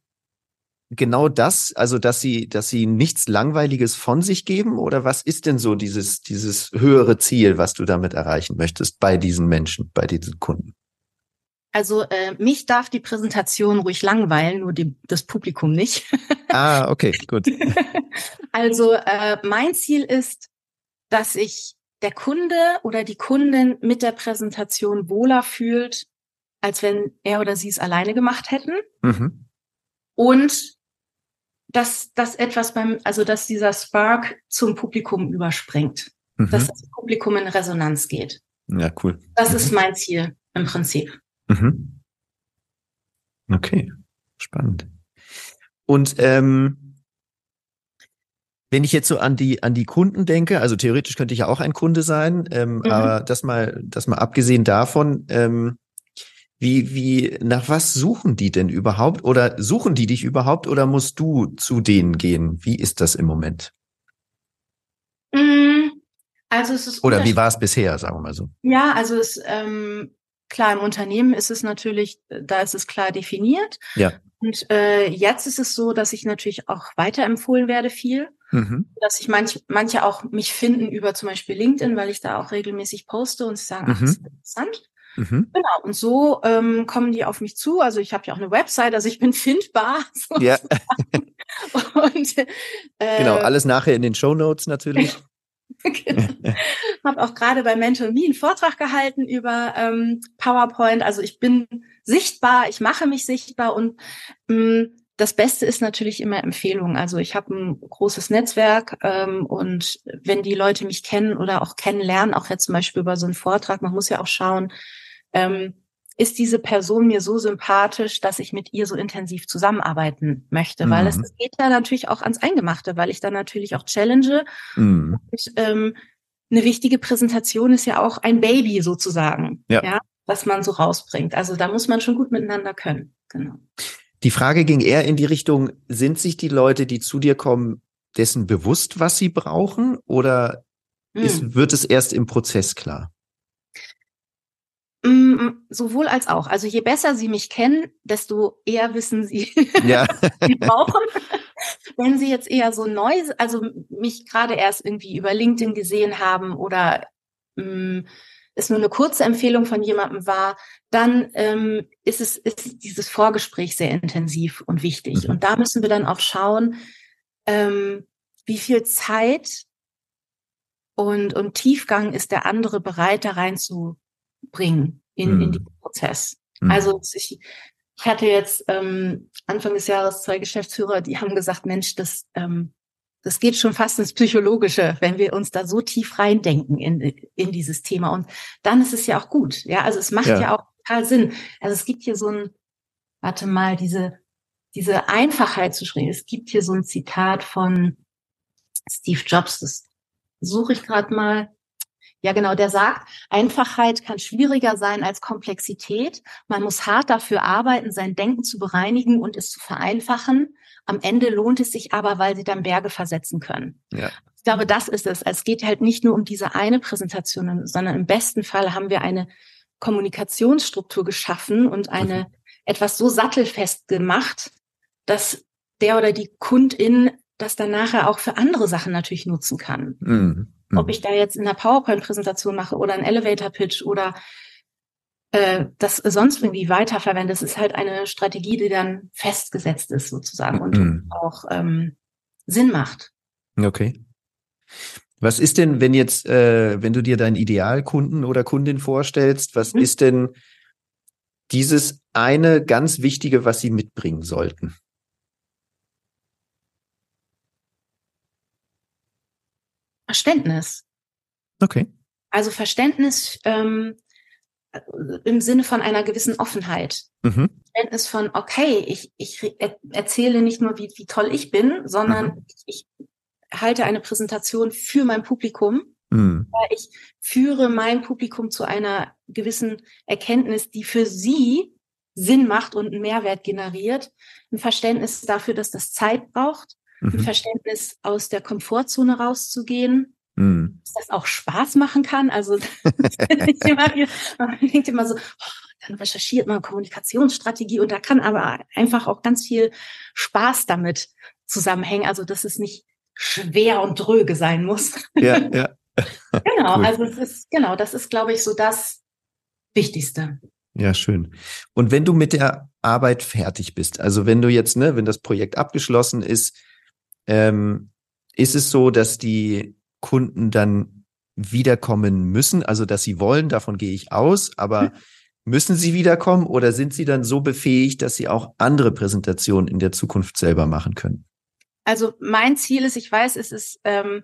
genau das, also dass sie, dass sie nichts Langweiliges von sich geben? Oder was ist denn so dieses, dieses höhere Ziel, was du damit erreichen möchtest bei diesen Menschen, bei diesen Kunden? Also äh, mich darf die Präsentation ruhig langweilen, nur die, das Publikum nicht. ah, okay, gut. also äh, mein Ziel ist, dass sich der Kunde oder die Kundin mit der Präsentation wohler fühlt, als wenn er oder sie es alleine gemacht hätten. Mhm. Und dass das etwas beim, also dass dieser Spark zum Publikum überspringt, mhm. dass das Publikum in Resonanz geht. Ja, cool. Das mhm. ist mein Ziel im Prinzip. Mhm. Okay, spannend. Und ähm, wenn ich jetzt so an die an die Kunden denke, also theoretisch könnte ich ja auch ein Kunde sein, ähm, mhm. aber das mal das mal abgesehen davon, ähm, wie wie nach was suchen die denn überhaupt oder suchen die dich überhaupt oder musst du zu denen gehen? Wie ist das im Moment? Mhm. Also es ist oder wie war es bisher, sagen wir mal so? Ja, also es ähm, Klar, im Unternehmen ist es natürlich, da ist es klar definiert. Ja. Und äh, jetzt ist es so, dass ich natürlich auch weiterempfohlen werde viel. Mhm. Dass ich manch, manche auch mich finden über zum Beispiel LinkedIn, weil ich da auch regelmäßig poste und sie sagen, ach, das ist mhm. interessant. Mhm. Genau, und so ähm, kommen die auf mich zu. Also ich habe ja auch eine Website, also ich bin findbar. Ja. und, äh, genau, alles nachher in den Show Notes natürlich. genau. habe auch gerade bei Mental Me einen Vortrag gehalten über ähm, PowerPoint. Also ich bin sichtbar, ich mache mich sichtbar und mh, das Beste ist natürlich immer Empfehlungen. Also ich habe ein großes Netzwerk ähm, und wenn die Leute mich kennen oder auch kennenlernen, auch jetzt zum Beispiel über so einen Vortrag, man muss ja auch schauen, ähm, ist diese Person mir so sympathisch, dass ich mit ihr so intensiv zusammenarbeiten möchte, mhm. weil es, es, geht da natürlich auch ans Eingemachte, weil ich da natürlich auch challenge. Mhm. Und, ähm, eine wichtige Präsentation ist ja auch ein Baby sozusagen, ja. ja, was man so rausbringt. Also da muss man schon gut miteinander können. Genau. Die Frage ging eher in die Richtung, sind sich die Leute, die zu dir kommen, dessen bewusst, was sie brauchen oder mhm. ist, wird es erst im Prozess klar? Mm, sowohl als auch. Also je besser Sie mich kennen, desto eher wissen Sie, ja. Sie brauchen. Wenn Sie jetzt eher so neu, also mich gerade erst irgendwie über LinkedIn gesehen haben oder mh, mm, es nur eine kurze Empfehlung von jemandem war, dann ähm, ist es ist dieses Vorgespräch sehr intensiv und wichtig. Mhm. Und da müssen wir dann auch schauen, ähm, wie viel Zeit und, und Tiefgang ist der andere bereit, da rein zu bringen in, mhm. in diesen Prozess. Mhm. Also ich, ich hatte jetzt ähm, Anfang des Jahres zwei Geschäftsführer, die haben gesagt, Mensch, das, ähm, das geht schon fast ins Psychologische, wenn wir uns da so tief reindenken in, in dieses Thema. Und dann ist es ja auch gut. Ja, also es macht ja, ja auch total Sinn. Also es gibt hier so ein, warte mal, diese, diese Einfachheit zu schreiben. Es gibt hier so ein Zitat von Steve Jobs, das suche ich gerade mal. Ja, genau, der sagt, Einfachheit kann schwieriger sein als Komplexität. Man muss hart dafür arbeiten, sein Denken zu bereinigen und es zu vereinfachen. Am Ende lohnt es sich aber, weil sie dann Berge versetzen können. Ja. Ich glaube, das ist es. Es geht halt nicht nur um diese eine Präsentation, sondern im besten Fall haben wir eine Kommunikationsstruktur geschaffen und eine mhm. etwas so sattelfest gemacht, dass der oder die Kundin das dann nachher auch für andere Sachen natürlich nutzen kann. Mhm. Ob mhm. ich da jetzt in einer PowerPoint-Präsentation mache oder einen Elevator-Pitch oder äh, das sonst irgendwie weiterverwende, das ist halt eine Strategie, die dann festgesetzt ist sozusagen und mhm. auch ähm, Sinn macht. Okay. Was ist denn, wenn jetzt, äh, wenn du dir deinen Idealkunden oder Kundin vorstellst, was mhm. ist denn dieses eine ganz Wichtige, was sie mitbringen sollten? Verständnis. Okay. Also Verständnis ähm, im Sinne von einer gewissen Offenheit. Mhm. Verständnis von, okay, ich, ich erzähle nicht nur, wie, wie toll ich bin, sondern mhm. ich, ich halte eine Präsentation für mein Publikum. Mhm. Ich führe mein Publikum zu einer gewissen Erkenntnis, die für sie Sinn macht und einen Mehrwert generiert. Ein Verständnis dafür, dass das Zeit braucht. Mhm. Ein Verständnis aus der Komfortzone rauszugehen. Mhm. Dass das auch Spaß machen kann. Also man denkt immer so, oh, dann recherchiert man Kommunikationsstrategie und da kann aber einfach auch ganz viel Spaß damit zusammenhängen. Also dass es nicht schwer und dröge sein muss. Ja, ja. genau, cool. also es ist, genau, das ist, glaube ich, so das Wichtigste. Ja, schön. Und wenn du mit der Arbeit fertig bist, also wenn du jetzt, ne, wenn das Projekt abgeschlossen ist, ähm, ist es so, dass die Kunden dann wiederkommen müssen, also dass sie wollen, davon gehe ich aus, aber hm. müssen sie wiederkommen oder sind sie dann so befähigt, dass sie auch andere Präsentationen in der Zukunft selber machen können? Also mein Ziel ist, ich weiß, es ist ähm,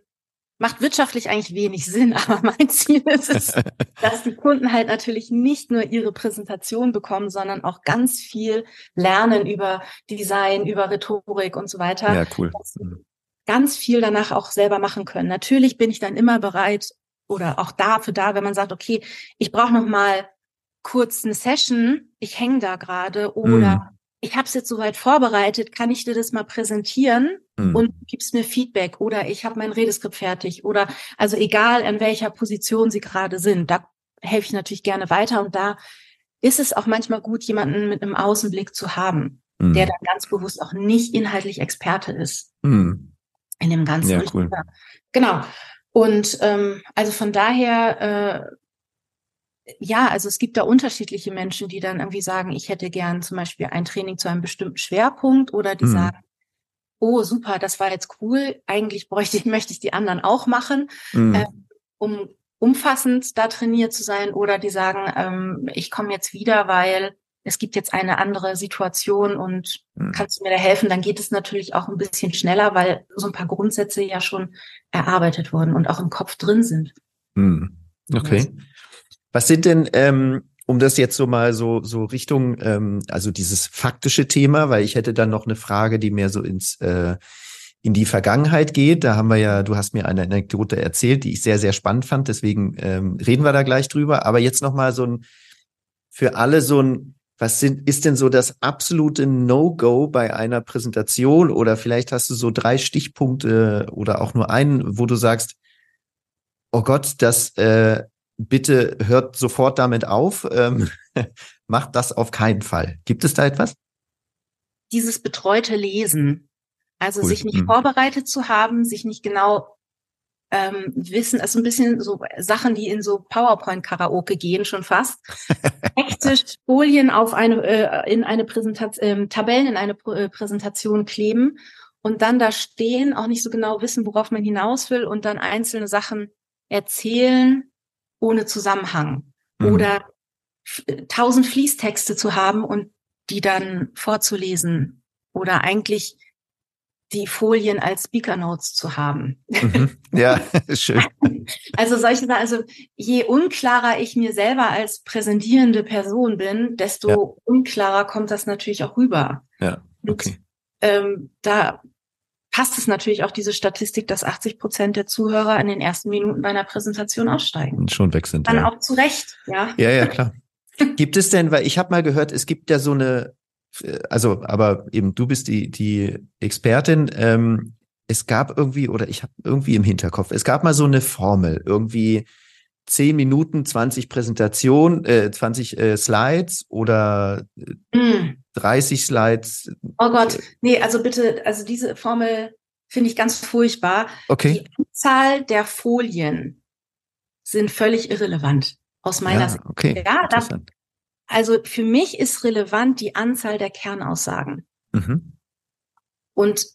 macht wirtschaftlich eigentlich wenig Sinn, aber mein Ziel ist es, dass die Kunden halt natürlich nicht nur ihre Präsentation bekommen, sondern auch ganz viel lernen über Design, über Rhetorik und so weiter. Ja, cool. Ganz viel danach auch selber machen können. Natürlich bin ich dann immer bereit oder auch dafür da, wenn man sagt, okay, ich brauche noch mal kurz eine Session, ich hänge da gerade oder mm ich habe es jetzt soweit vorbereitet, kann ich dir das mal präsentieren mhm. und gibst mir Feedback oder ich habe mein Redeskript fertig oder also egal an welcher Position sie gerade sind, da helfe ich natürlich gerne weiter und da ist es auch manchmal gut, jemanden mit einem Außenblick zu haben, mhm. der dann ganz bewusst auch nicht inhaltlich Experte ist mhm. in dem ganzen. Ja, cool. Genau. Und ähm, also von daher äh, ja, also es gibt da unterschiedliche Menschen, die dann irgendwie sagen, ich hätte gern zum Beispiel ein Training zu einem bestimmten Schwerpunkt oder die mhm. sagen, oh super, das war jetzt cool, eigentlich bräuchte ich, möchte ich die anderen auch machen, mhm. äh, um umfassend da trainiert zu sein oder die sagen, ähm, ich komme jetzt wieder, weil es gibt jetzt eine andere Situation und mhm. kannst du mir da helfen, dann geht es natürlich auch ein bisschen schneller, weil so ein paar Grundsätze ja schon erarbeitet wurden und auch im Kopf drin sind. Mhm. Okay. Was sind denn, ähm, um das jetzt so mal so, so Richtung, ähm, also dieses faktische Thema, weil ich hätte dann noch eine Frage, die mehr so ins, äh, in die Vergangenheit geht. Da haben wir ja, du hast mir eine Anekdote erzählt, die ich sehr, sehr spannend fand. Deswegen ähm, reden wir da gleich drüber. Aber jetzt noch mal so ein, für alle so ein, was sind, ist denn so das absolute No-Go bei einer Präsentation? Oder vielleicht hast du so drei Stichpunkte oder auch nur einen, wo du sagst, oh Gott, das, äh, bitte hört sofort damit auf. Ähm, macht das auf keinen Fall. Gibt es da etwas? Dieses betreute Lesen. Also cool. sich nicht hm. vorbereitet zu haben, sich nicht genau ähm, wissen, also ein bisschen so Sachen, die in so PowerPoint-Karaoke gehen, schon fast. Hektisch Folien auf eine, äh, in eine Präsentation, äh, Tabellen in eine Pr äh, Präsentation kleben und dann da stehen, auch nicht so genau wissen, worauf man hinaus will und dann einzelne Sachen erzählen, ohne Zusammenhang mhm. oder tausend Fließtexte zu haben und die dann vorzulesen oder eigentlich die Folien als Speaker Notes zu haben. Mhm. Ja, schön. Also solche Sachen, also je unklarer ich mir selber als präsentierende Person bin, desto ja. unklarer kommt das natürlich auch rüber. Ja, okay. Und, ähm, da passt es natürlich auch diese Statistik, dass 80 Prozent der Zuhörer in den ersten Minuten einer Präsentation aussteigen. Und schon weg sind. Dann ja. auch zu Recht, ja. Ja, ja, klar. gibt es denn, weil ich habe mal gehört, es gibt ja so eine, also, aber eben du bist die, die Expertin, ähm, es gab irgendwie, oder ich habe irgendwie im Hinterkopf, es gab mal so eine Formel, irgendwie 10 Minuten, 20 Präsentation, äh, 20 äh, Slides oder mm. 30 Slides. Oh Gott, nee, also bitte, also diese Formel finde ich ganz furchtbar. Okay. Die Anzahl der Folien sind völlig irrelevant aus meiner ja, Sicht. Okay. Ja, das, also für mich ist relevant die Anzahl der Kernaussagen. Mhm. Und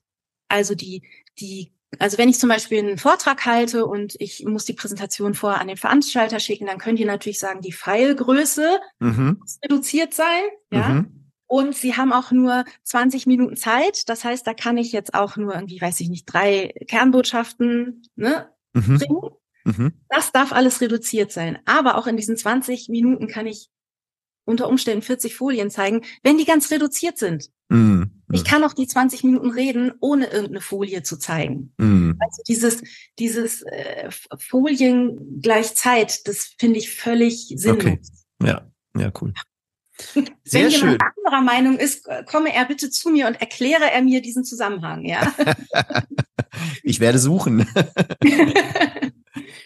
also die, die also wenn ich zum Beispiel einen Vortrag halte und ich muss die Präsentation vorher an den Veranstalter schicken, dann können die natürlich sagen, die Pfeilgröße mhm. muss reduziert sein. Ja. Mhm. Und sie haben auch nur 20 Minuten Zeit. Das heißt, da kann ich jetzt auch nur irgendwie, weiß ich nicht, drei Kernbotschaften ne, mhm. bringen. Mhm. Das darf alles reduziert sein. Aber auch in diesen 20 Minuten kann ich unter Umständen 40 Folien zeigen, wenn die ganz reduziert sind. Mm, Ich kann auch die 20 Minuten reden, ohne irgendeine Folie zu zeigen. Mm. Also dieses, dieses äh, Folien gleich Zeit, das finde ich völlig sinnlos. Okay. Ja, ja, cool. Sehr Wenn jemand schön. anderer Meinung ist, komme er bitte zu mir und erkläre er mir diesen Zusammenhang, ja. ich werde suchen.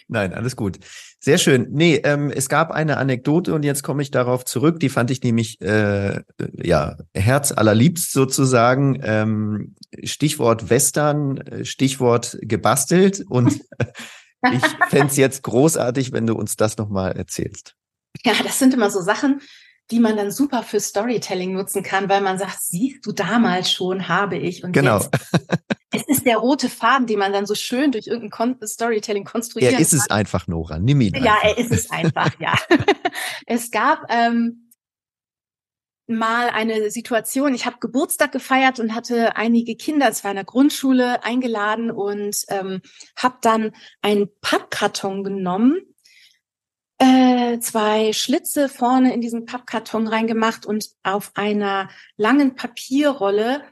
Nein, alles gut. Sehr schön. Nee, ähm, es gab eine Anekdote und jetzt komme ich darauf zurück. Die fand ich nämlich äh, ja Herz allerliebst sozusagen. Ähm, Stichwort Western, Stichwort gebastelt und ich fände jetzt großartig, wenn du uns das nochmal erzählst. Ja, das sind immer so Sachen, die man dann super für Storytelling nutzen kann, weil man sagt, siehst du damals schon, habe ich. Und genau. Jetzt, es ist der rote Faden, den man dann so schön durch irgendein Kon Storytelling konstruiert. Er ist es einfach, Nora. Nimm ihn. Ja, er ist es einfach, ja. es gab ähm, mal eine Situation, ich habe Geburtstag gefeiert und hatte einige Kinder, es war in der Grundschule, eingeladen und ähm, habe dann einen Pappkarton genommen äh, zwei Schlitze vorne in diesen Pappkarton reingemacht und auf einer langen Papierrolle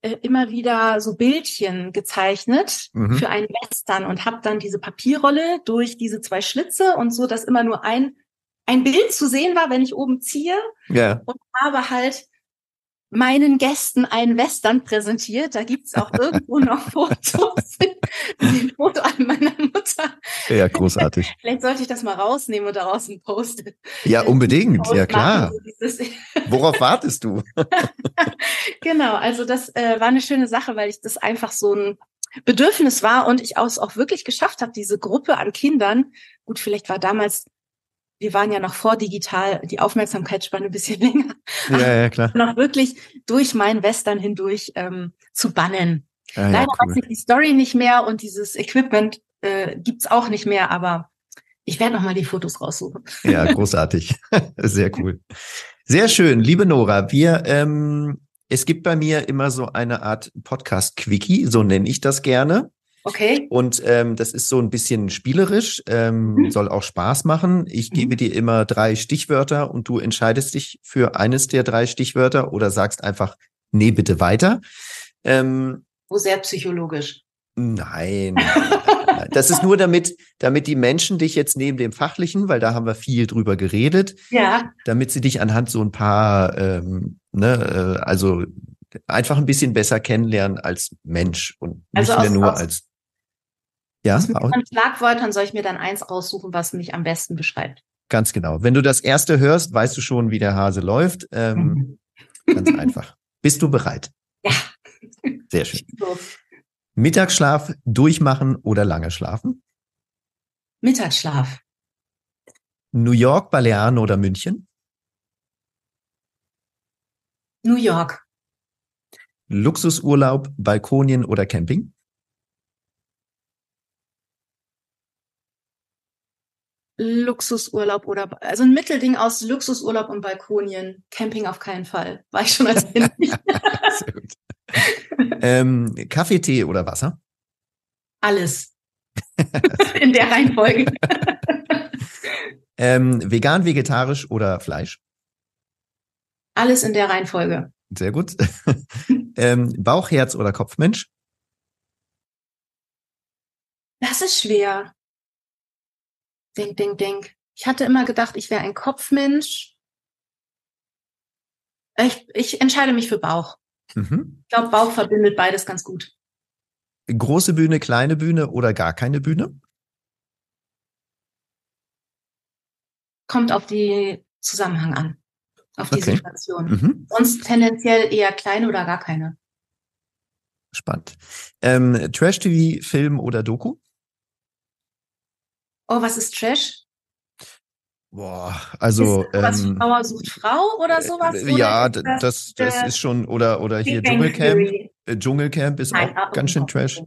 äh, immer wieder so Bildchen gezeichnet mhm. für einen Western und habe dann diese Papierrolle durch diese zwei Schlitze und so, dass immer nur ein ein Bild zu sehen war, wenn ich oben ziehe ja. und habe halt meinen Gästen einen Western präsentiert. Da gibt's auch irgendwo noch Fotos. Ein Foto an meiner Mutter. Ja, großartig. Vielleicht sollte ich das mal rausnehmen und daraus ein Post. Ja, unbedingt. Ja, klar. Worauf wartest du? genau, also das äh, war eine schöne Sache, weil ich das einfach so ein Bedürfnis war und ich auch, auch wirklich geschafft habe, diese Gruppe an Kindern, gut, vielleicht war damals wir waren ja noch vor digital, die Aufmerksamkeitsspanne ein bisschen länger. Ja, ja, klar. Noch wirklich durch meinen Western hindurch ähm, zu bannen. Ja, Leider ja, cool. weiß ich die Story nicht mehr und dieses Equipment äh, gibt's auch nicht mehr, aber ich werde noch mal die Fotos raussuchen. Ja, großartig. Sehr cool. Sehr schön, liebe Nora. Wir, ähm, es gibt bei mir immer so eine Art Podcast-Quickie, so nenne ich das gerne. Okay. Und ähm, das ist so ein bisschen spielerisch, ähm, mhm. soll auch Spaß machen. Ich mhm. gebe dir immer drei Stichwörter und du entscheidest dich für eines der drei Stichwörter oder sagst einfach, nee, bitte weiter. Ähm, Wo sehr psychologisch. Nein. das ist nur damit, damit die Menschen dich jetzt neben dem Fachlichen, weil da haben wir viel drüber geredet, ja. damit sie dich anhand so ein paar, ähm, ne, äh, also einfach ein bisschen besser kennenlernen als Mensch und nicht also aus, mehr nur aus, als ja, aus mehreren Schlagwörtern soll ich mir dann eins raussuchen, was mich am besten beschreibt. Ganz genau. Wenn du das erste hörst, weißt du schon, wie der Hase läuft. Ähm, mhm. Ganz einfach. Bist du bereit? Ja. Sehr schön. Mittagsschlaf durchmachen oder lange schlafen? Mittagsschlaf. New York, Balearen oder München? New York. Luxusurlaub, Balkonien oder Camping? Luxusurlaub oder also ein Mittelding aus Luxusurlaub und Balkonien. Camping auf keinen Fall. War ich schon als Kind. Sehr gut. ähm, Kaffee, Tee oder Wasser? Alles. In der Reihenfolge. ähm, vegan, vegetarisch oder Fleisch? Alles in der Reihenfolge. Sehr gut. ähm, Bauch, Herz oder Kopfmensch? Das ist schwer. Denk, denk, denk. Ich hatte immer gedacht, ich wäre ein Kopfmensch. Ich, ich entscheide mich für Bauch. Mhm. Ich glaube, Bauch verbindet beides ganz gut. Große Bühne, kleine Bühne oder gar keine Bühne? Kommt auf die Zusammenhang an, auf die okay. Situation. Mhm. Sonst tendenziell eher kleine oder gar keine. Spannend. Ähm, Trash-TV, Film oder Doku? Oh, was ist Trash? Boah, also ist was ähm, Frau sucht Frau oder sowas? Äh, ja, das, das, das ist schon oder oder hier Dschungelcamp. Äh, Dschungelcamp ist Nein, auch ganz schön Trash.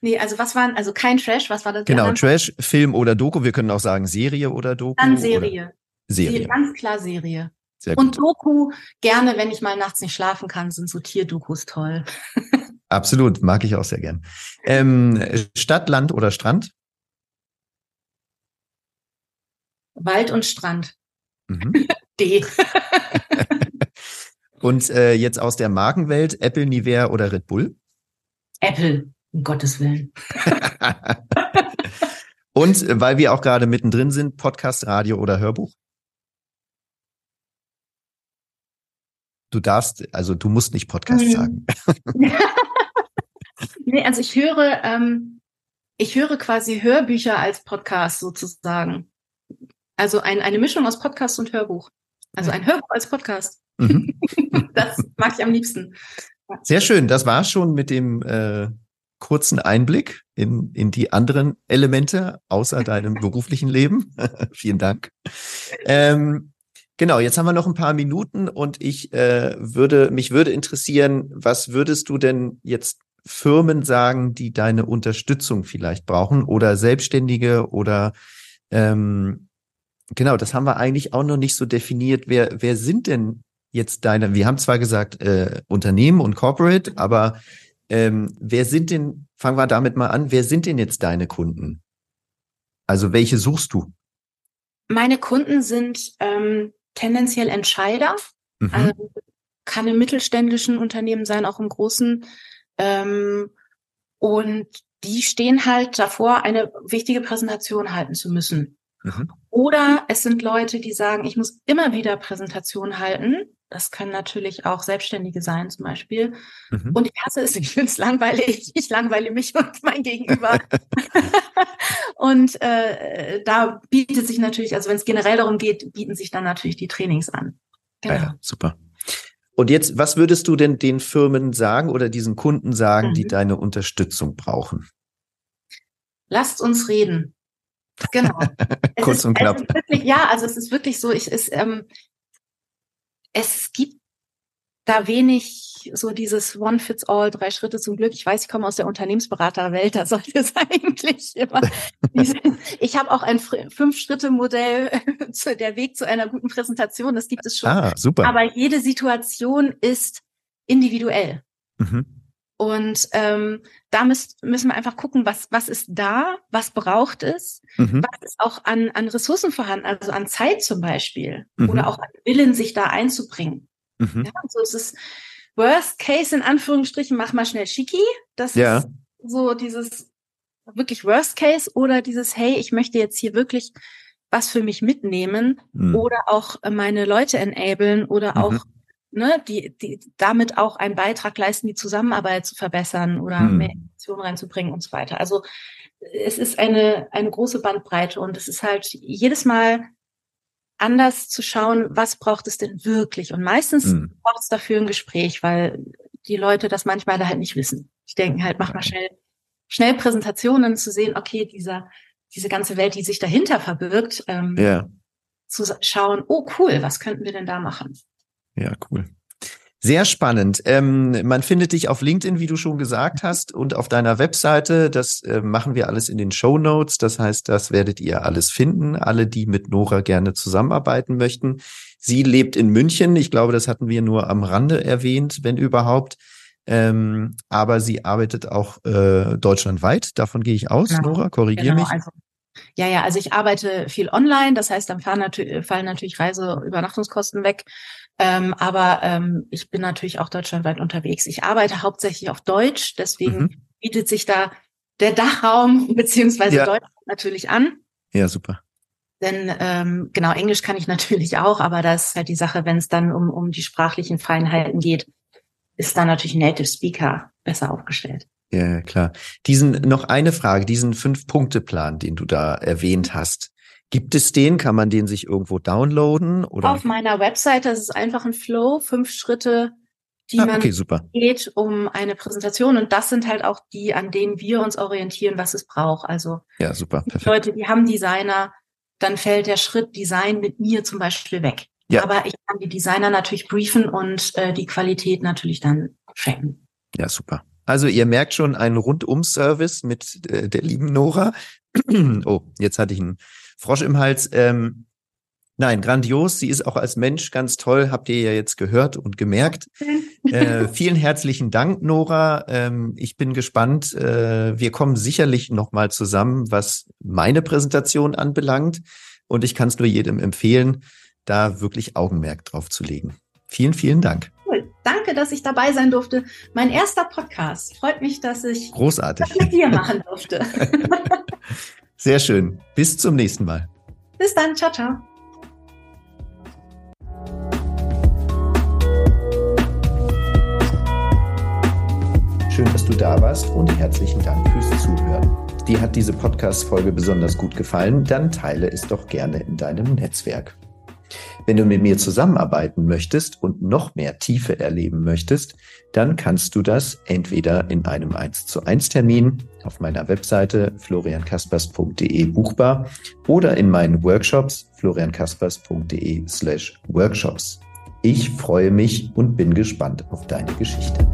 Nee, also was waren also kein Trash, was war das? Genau, Trash, Film oder Doku, wir können auch sagen Serie oder Doku. Dann Serie. Serie. Ganz klar Serie. Sehr gut. Und Doku gerne, wenn ich mal nachts nicht schlafen kann, sind so Tierdokus toll. Absolut, mag ich auch sehr gern. Ähm, Stadt, Land oder Strand? Wald und Strand. Mhm. D. und äh, jetzt aus der Markenwelt, Apple, Nivea oder Red Bull? Apple, um Gottes Willen. und äh, weil wir auch gerade mittendrin sind, Podcast, Radio oder Hörbuch? Du darfst, also du musst nicht Podcast mhm. sagen. nee, also ich höre, ähm, ich höre quasi Hörbücher als Podcast sozusagen. Also ein, eine Mischung aus Podcast und Hörbuch. Also ein Hörbuch als Podcast. Mhm. das mag ich am liebsten. Sehr schön. Das war schon mit dem äh, kurzen Einblick in, in die anderen Elemente außer deinem beruflichen Leben. Vielen Dank. Ähm, genau, jetzt haben wir noch ein paar Minuten und ich äh, würde, mich würde interessieren, was würdest du denn jetzt Firmen sagen, die deine Unterstützung vielleicht brauchen oder Selbstständige oder ähm, genau, das haben wir eigentlich auch noch nicht so definiert. Wer, wer sind denn jetzt deine, wir haben zwar gesagt äh, Unternehmen und Corporate, aber ähm, wer sind denn, fangen wir damit mal an, wer sind denn jetzt deine Kunden? Also welche suchst du? Meine Kunden sind ähm, tendenziell Entscheider. Mhm. Also kann im mittelständischen Unternehmen sein, auch im großen. Ähm, und die stehen halt davor, eine wichtige Präsentation halten zu müssen. Mhm. Oder es sind Leute, die sagen, ich muss immer wieder Präsentation halten. Das können natürlich auch Selbstständige sein zum Beispiel. Mhm. Und ich hasse es, ich finde es langweilig, ich langweile mich und mein Gegenüber. und äh, da bietet sich natürlich, also wenn es generell darum geht, bieten sich dann natürlich die Trainings an. Genau. Ja, super. Und jetzt, was würdest du denn den Firmen sagen oder diesen Kunden sagen, mhm. die deine Unterstützung brauchen? Lasst uns reden. Genau. Kurz ist, und knapp. Wirklich, ja, also es ist wirklich so, ich, es, ähm, es gibt da wenig so dieses One Fits All, drei Schritte zum Glück. Ich weiß, ich komme aus der Unternehmensberaterwelt, da sollte es eigentlich immer. Diese, ich habe auch ein Fünf-Schritte-Modell, der Weg zu einer guten Präsentation, das gibt es schon. Ah, super. Aber jede Situation ist individuell. Mhm. Und ähm, da müsst, müssen wir einfach gucken, was, was ist da, was braucht es, mhm. was ist auch an, an Ressourcen vorhanden, also an Zeit zum Beispiel mhm. oder auch an Willen, sich da einzubringen. Mhm. Ja, es ist Worst Case in Anführungsstrichen, mach mal schnell Schicki. Das ja. ist so dieses wirklich Worst Case oder dieses, hey, ich möchte jetzt hier wirklich was für mich mitnehmen mhm. oder auch meine Leute enablen oder auch mhm ne, die, die damit auch einen Beitrag leisten, die Zusammenarbeit zu verbessern oder hm. mehr Informationen reinzubringen und so weiter. Also es ist eine, eine große Bandbreite und es ist halt jedes Mal anders zu schauen, was braucht es denn wirklich? Und meistens hm. braucht es dafür ein Gespräch, weil die Leute das manchmal da halt nicht wissen. Ich denke halt, mach mal schnell, schnell Präsentationen zu sehen, okay, dieser, diese ganze Welt, die sich dahinter verbirgt, ähm, ja. zu schauen, oh cool, was könnten wir denn da machen? Ja, cool. Sehr spannend. Ähm, man findet dich auf LinkedIn, wie du schon gesagt hast, und auf deiner Webseite. Das äh, machen wir alles in den Show Notes. Das heißt, das werdet ihr alles finden. Alle, die mit Nora gerne zusammenarbeiten möchten. Sie lebt in München. Ich glaube, das hatten wir nur am Rande erwähnt, wenn überhaupt. Ähm, aber sie arbeitet auch äh, deutschlandweit. Davon gehe ich aus. Genau. Nora, korrigiere genau, mich. Also ja, ja, also ich arbeite viel online, das heißt, dann fallen natürlich, fallen natürlich Reiseübernachtungskosten weg. Ähm, aber ähm, ich bin natürlich auch deutschlandweit unterwegs. Ich arbeite hauptsächlich auf Deutsch, deswegen mhm. bietet sich da der Dachraum beziehungsweise ja. Deutsch natürlich an. Ja, super. Denn ähm, genau, Englisch kann ich natürlich auch, aber das ist halt die Sache, wenn es dann um, um die sprachlichen Feinheiten geht, ist dann natürlich Native Speaker besser aufgestellt. Ja, klar. Diesen, noch eine Frage, diesen Fünf-Punkte-Plan, den du da erwähnt hast. Gibt es den? Kann man den sich irgendwo downloaden? Oder? Auf meiner Webseite das ist einfach ein Flow, fünf Schritte, die ah, okay, man super. geht, um eine Präsentation. Und das sind halt auch die, an denen wir uns orientieren, was es braucht. Also ja, super, perfekt. Leute, die haben Designer, dann fällt der Schritt Design mit mir zum Beispiel weg. Ja. Aber ich kann die Designer natürlich briefen und äh, die Qualität natürlich dann checken. Ja, super. Also ihr merkt schon einen Rundum-Service mit äh, der lieben Nora. oh, jetzt hatte ich einen Frosch im Hals. Ähm, nein, grandios. Sie ist auch als Mensch ganz toll. Habt ihr ja jetzt gehört und gemerkt. Äh, vielen herzlichen Dank, Nora. Ähm, ich bin gespannt. Äh, wir kommen sicherlich noch mal zusammen, was meine Präsentation anbelangt. Und ich kann es nur jedem empfehlen, da wirklich Augenmerk drauf zu legen. Vielen, vielen Dank. Danke, dass ich dabei sein durfte. Mein erster Podcast. Freut mich, dass ich Großartig. das mit dir machen durfte. Sehr schön. Bis zum nächsten Mal. Bis dann. Ciao, ciao. Schön, dass du da warst und herzlichen Dank fürs Zuhören. Dir hat diese Podcast-Folge besonders gut gefallen, dann teile es doch gerne in deinem Netzwerk. Wenn du mit mir zusammenarbeiten möchtest und noch mehr Tiefe erleben möchtest, dann kannst du das entweder in einem 1 zu 1 Termin auf meiner Webseite floriankaspers.de buchbar oder in meinen Workshops floriankaspers.de slash workshops. Ich freue mich und bin gespannt auf deine Geschichte.